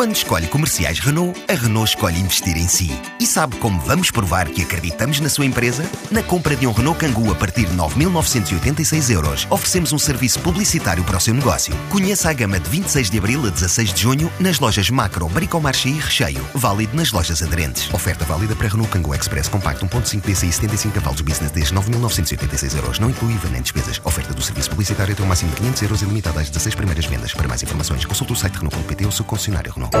Quando escolhe comerciais Renault, a Renault escolhe investir em si. E sabe como vamos provar que acreditamos na sua empresa? Na compra de um Renault Kangoo a partir de 9.986 euros, oferecemos um serviço publicitário para o seu negócio. Conheça a gama de 26 de abril a 16 de junho nas lojas Macro, Bricomarché e Recheio. Válido nas lojas aderentes. Oferta válida para Renault Kangoo Express Compacto 1.5 DCI 75 cavalos Business desde 9.986 euros. Não inclui IVA nem despesas. Oferta do publicitário até o máximo de 500 euros limitada às 16 primeiras vendas. Para mais informações, consulte o site Renault.pt ou seu concessionário Renault.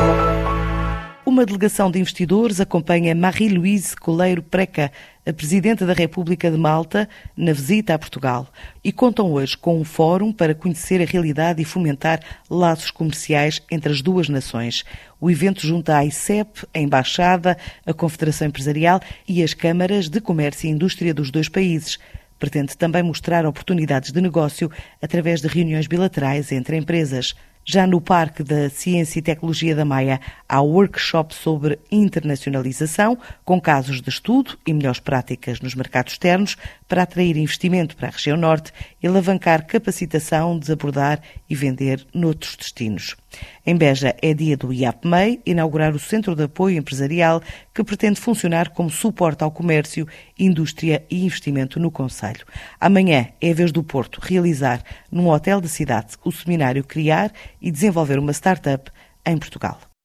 Uma delegação de investidores acompanha Marie-Louise Coleiro Preca, a Presidenta da República de Malta, na visita a Portugal. E contam hoje com um fórum para conhecer a realidade e fomentar laços comerciais entre as duas nações. O evento junta a ICEP, a Embaixada, a Confederação Empresarial e as câmaras de comércio e indústria dos dois países. Pretende também mostrar oportunidades de negócio através de reuniões bilaterais entre empresas. Já no Parque da Ciência e Tecnologia da Maia, há workshop sobre internacionalização, com casos de estudo e melhores práticas nos mercados externos para atrair investimento para a região norte e alavancar capacitação, desabordar e vender noutros destinos. Em Beja é dia do IAPMEI, inaugurar o Centro de Apoio Empresarial que pretende funcionar como suporte ao comércio, indústria e investimento no Conselho. Amanhã é a vez do Porto realizar, num hotel da cidade, o seminário Criar e desenvolver uma startup em Portugal.